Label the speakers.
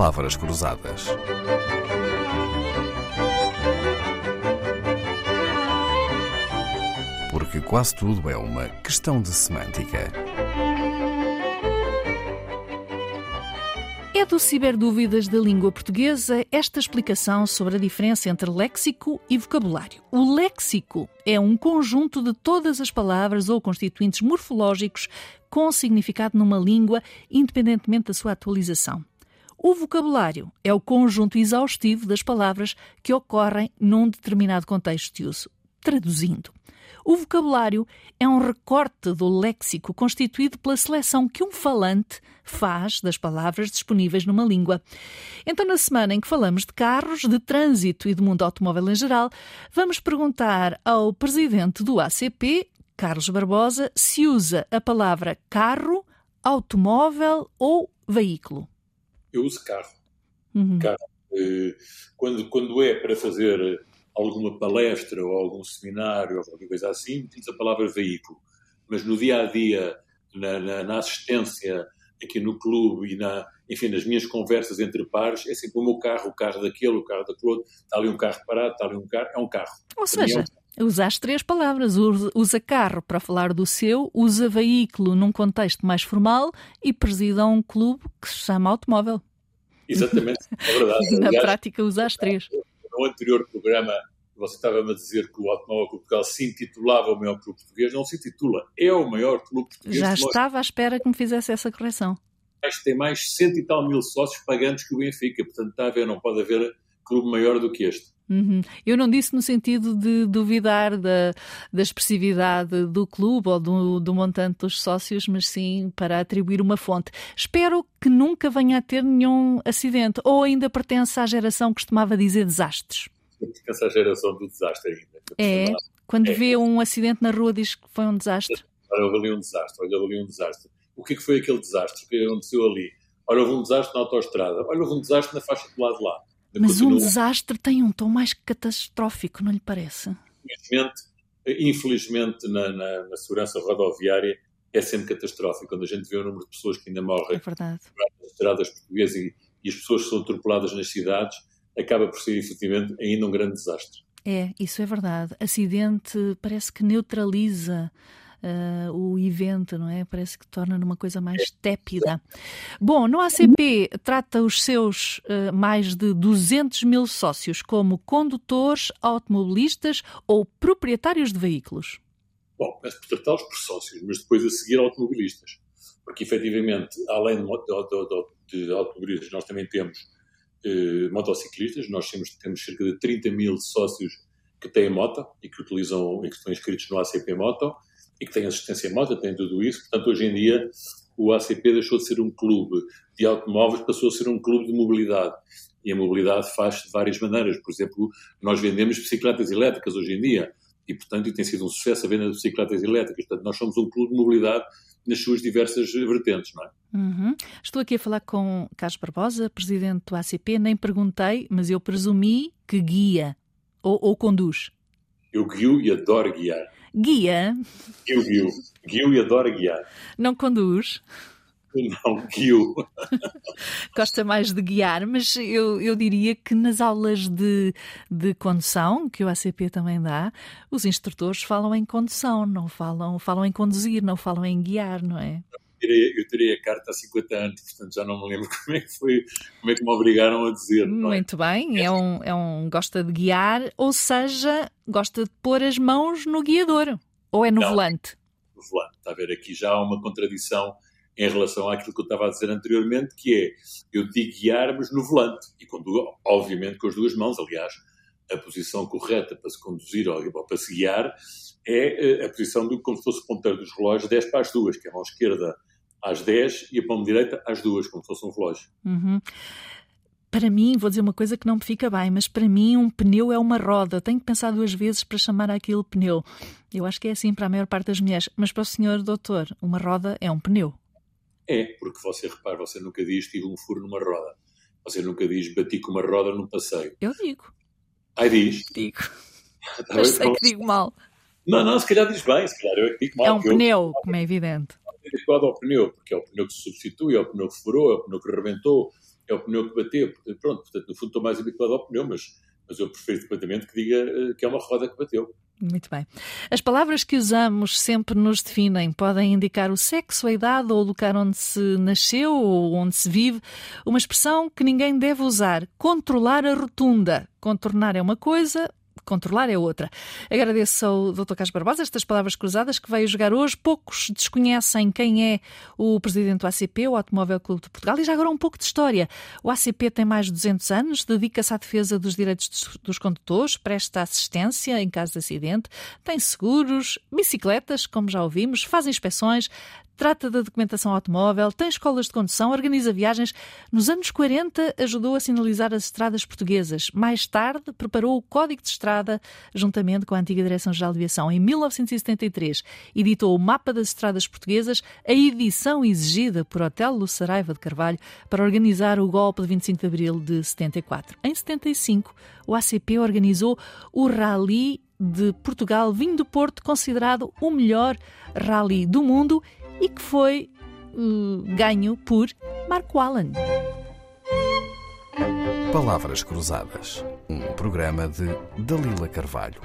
Speaker 1: palavras cruzadas. Porque quase tudo é uma questão de semântica.
Speaker 2: É do Ciberdúvidas da Língua Portuguesa esta explicação sobre a diferença entre léxico e vocabulário. O léxico é um conjunto de todas as palavras ou constituintes morfológicos com significado numa língua, independentemente da sua atualização. O vocabulário é o conjunto exaustivo das palavras que ocorrem num determinado contexto de uso. Traduzindo, o vocabulário é um recorte do léxico constituído pela seleção que um falante faz das palavras disponíveis numa língua. Então, na semana em que falamos de carros, de trânsito e do mundo automóvel em geral, vamos perguntar ao presidente do ACP, Carlos Barbosa, se usa a palavra carro, automóvel ou veículo.
Speaker 3: Eu uso carro. Uhum. carro. Eh, quando, quando é para fazer alguma palestra ou algum seminário ou qualquer coisa assim, utiliza a palavra veículo. Mas no dia a dia, na, na, na, assistência aqui no clube e na, enfim, nas minhas conversas entre pares, é sempre o meu carro, o carro daquele, o carro daquele outro, está ali um carro parado, está ali um carro, é um carro.
Speaker 2: Ou seja, é um... usa as três palavras, usa carro para falar do seu, usa veículo num contexto mais formal e presida um clube que se chama automóvel.
Speaker 3: Exatamente, é verdade.
Speaker 2: Na Aliás, prática usa as três
Speaker 3: no anterior programa você estava-me a dizer que o Automóvel Clube Portugal se intitulava o maior clube português. Não se intitula, é o maior clube português.
Speaker 2: Já estava à espera que me fizesse essa correção.
Speaker 3: Tem mais cento e tal mil sócios pagantes que o Benfica. Portanto, está a ver, não pode haver clube maior do que este.
Speaker 2: Uhum. Eu não disse no sentido de duvidar da, da expressividade do clube ou do, do, montante dos sócios, mas sim para atribuir uma fonte. Espero que nunca venha a ter nenhum acidente ou ainda pertence à geração que costumava dizer desastres.
Speaker 3: Pertence à geração do desastre ainda.
Speaker 2: É, quando é. vê um acidente na rua diz que foi um desastre.
Speaker 3: Olha, houve ali um desastre, olha, houve ali um desastre. O que, é que foi aquele desastre? O que aconteceu ali? Olha, houve um desastre na autoestrada. Olha, houve um desastre na faixa do lado de lá
Speaker 2: mas um desastre tem um tom mais catastrófico, não lhe parece?
Speaker 3: Infelizmente, infelizmente na, na, na, segurança rodoviária é sempre catastrófico. Quando a gente vê o número de pessoas que ainda morrem
Speaker 2: é nas
Speaker 3: estradas portuguesas e, e, as pessoas que são atropeladas nas cidades, acaba por ser efetivamente ainda um grande desastre.
Speaker 2: É, isso é verdade. Acidente parece que neutraliza uh, o evento, não é? Parece que torna numa coisa mais tépida. Bom, no ACP trata os seus uh, mais de 200 mil sócios como condutores, automobilistas ou proprietários de veículos.
Speaker 3: Bom, começo por tratá-los por sócios, mas depois a seguir automobilistas. Porque, efetivamente, além de, de, de automobilistas, nós também temos eh, motociclistas. Nós temos, temos cerca de 30 mil sócios que têm moto e que utilizam e que estão inscritos no ACP Moto e que tem assistência moto, tem tudo isso. Portanto, hoje em dia, o ACP deixou de ser um clube de automóveis, passou a ser um clube de mobilidade. E a mobilidade faz de várias maneiras. Por exemplo, nós vendemos bicicletas elétricas hoje em dia. E, portanto, tem sido um sucesso a venda de bicicletas elétricas. Portanto, nós somos um clube de mobilidade nas suas diversas vertentes, não é?
Speaker 2: Uhum. Estou aqui a falar com Carlos Barbosa, presidente do ACP. Nem perguntei, mas eu presumi que guia ou, ou conduz.
Speaker 3: Eu guio e adoro guiar.
Speaker 2: Guia?
Speaker 3: Guio, guio. Guio e adora guiar.
Speaker 2: Não conduz?
Speaker 3: Não, guio.
Speaker 2: Gosta mais de guiar, mas eu, eu diria que nas aulas de, de condução, que o ACP também dá, os instrutores falam em condução, não falam, falam em conduzir, não falam em guiar, não é?
Speaker 3: Eu tirei a carta há 50 anos, portanto já não me lembro como é que foi, como é que me obrigaram a dizer. É?
Speaker 2: Muito bem, é um, é um gosta de guiar, ou seja, gosta de pôr as mãos no guiador, ou é no não, volante?
Speaker 3: No volante, está a ver, aqui já há uma contradição em relação àquilo que eu estava a dizer anteriormente, que é, eu digo guiar, mas no volante, e conduzo, obviamente com as duas mãos, aliás, a posição correta para se conduzir ou para se guiar é eh, a posição do, como se fosse o ponteiro dos relógios 10 para as duas, que é a mão esquerda às 10 e a palma direita às 2, como se fosse um relógio.
Speaker 2: Uhum. Para mim, vou dizer uma coisa que não me fica bem, mas para mim um pneu é uma roda. Tenho que pensar duas vezes para chamar aquilo pneu. Eu acho que é assim para a maior parte das mulheres. Mas para o senhor doutor, uma roda é um pneu.
Speaker 3: É, porque você repara, você nunca diz tive um furo numa roda. Você nunca diz bati com uma roda num passeio.
Speaker 2: Eu digo.
Speaker 3: Ai, diz?
Speaker 2: Digo. Mas sei que digo mal.
Speaker 3: Não, não, se calhar diz bem, se calhar eu é que digo mal.
Speaker 2: É um pneu, eu... como é evidente
Speaker 3: adequado ao pneu, porque é o pneu que se substitui, é o pneu que furou, é o pneu que rebentou, é o pneu que bateu. Pronto, portanto, no fundo estou mais habituado ao pneu, mas, mas eu prefiro completamente que diga uh, que é uma roda que bateu.
Speaker 2: Muito bem. As palavras que usamos sempre nos definem. Podem indicar o sexo, a idade ou o lugar onde se nasceu ou onde se vive. Uma expressão que ninguém deve usar. Controlar a rotunda. Contornar é uma coisa, controlar é outra. Agradeço ao Dr. Carlos Barbosa estas palavras cruzadas que veio jogar hoje. Poucos desconhecem quem é o presidente do ACP, o Automóvel Clube de Portugal. E já agora um pouco de história. O ACP tem mais de 200 anos, dedica-se à defesa dos direitos dos condutores, presta assistência em caso de acidente, tem seguros, bicicletas, como já ouvimos, faz inspeções, trata da documentação automóvel, tem escolas de condução, organiza viagens. Nos anos 40 ajudou a sinalizar as estradas portuguesas. Mais tarde preparou o Código de Estrada juntamente com a antiga Direção-Geral de Aviação. Em 1973 editou o Mapa das Estradas Portuguesas, a edição exigida por Otelo Saraiva de Carvalho para organizar o golpe de 25 de abril de 74. Em 75, o ACP organizou o Rally de Portugal, vinho do Porto, considerado o melhor rally do mundo e que foi uh, ganho por Marco Allen.
Speaker 1: Palavras Cruzadas, um programa de Dalila Carvalho.